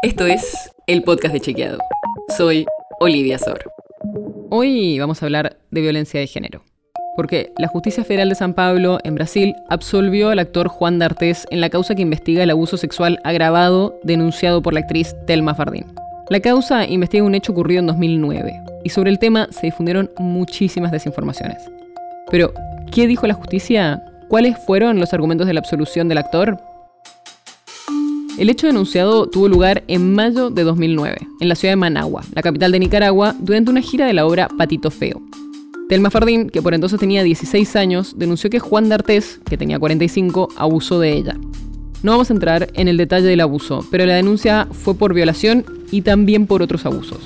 Esto es el podcast de Chequeado. Soy Olivia Sor. Hoy vamos a hablar de violencia de género. Porque la Justicia Federal de San Pablo, en Brasil, absolvió al actor Juan D'Artés en la causa que investiga el abuso sexual agravado denunciado por la actriz Telma Fardín. La causa investiga un hecho ocurrido en 2009 y sobre el tema se difundieron muchísimas desinformaciones. Pero, ¿qué dijo la justicia? ¿Cuáles fueron los argumentos de la absolución del actor? El hecho denunciado tuvo lugar en mayo de 2009, en la ciudad de Managua, la capital de Nicaragua, durante una gira de la obra Patito Feo. Telma Fardín, que por entonces tenía 16 años, denunció que Juan D'Artés, que tenía 45, abusó de ella. No vamos a entrar en el detalle del abuso, pero la denuncia fue por violación y también por otros abusos.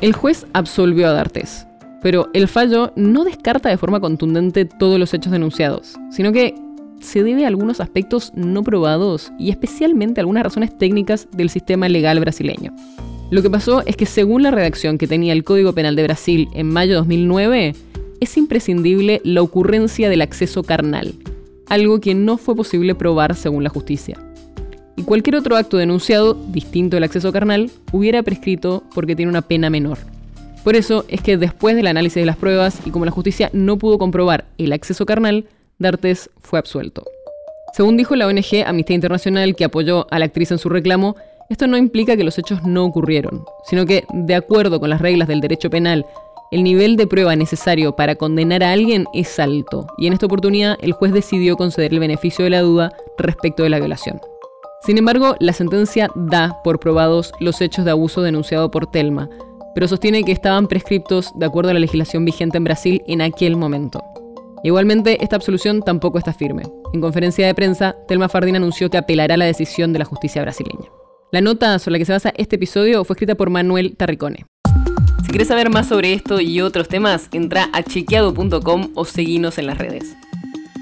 El juez absolvió a D'Artés, pero el fallo no descarta de forma contundente todos los hechos denunciados, sino que se debe a algunos aspectos no probados y especialmente a algunas razones técnicas del sistema legal brasileño. Lo que pasó es que según la redacción que tenía el Código Penal de Brasil en mayo de 2009, es imprescindible la ocurrencia del acceso carnal, algo que no fue posible probar según la justicia. Y cualquier otro acto denunciado, distinto del acceso carnal, hubiera prescrito porque tiene una pena menor. Por eso es que después del análisis de las pruebas y como la justicia no pudo comprobar el acceso carnal, D'Artes fue absuelto. Según dijo la ONG Amnistía Internacional, que apoyó a la actriz en su reclamo, esto no implica que los hechos no ocurrieron, sino que, de acuerdo con las reglas del derecho penal, el nivel de prueba necesario para condenar a alguien es alto, y en esta oportunidad el juez decidió conceder el beneficio de la duda respecto de la violación. Sin embargo, la sentencia da por probados los hechos de abuso denunciado por Telma, pero sostiene que estaban prescriptos de acuerdo a la legislación vigente en Brasil en aquel momento. Igualmente, esta absolución tampoco está firme. En conferencia de prensa, Telma Fardín anunció que apelará la decisión de la justicia brasileña. La nota sobre la que se basa este episodio fue escrita por Manuel Tarricone. Si quieres saber más sobre esto y otros temas, entra a chequeado.com o seguinos en las redes.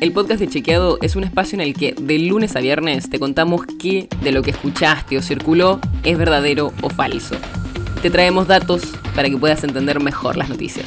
El podcast de Chequeado es un espacio en el que de lunes a viernes te contamos qué de lo que escuchaste o circuló es verdadero o falso. Te traemos datos para que puedas entender mejor las noticias.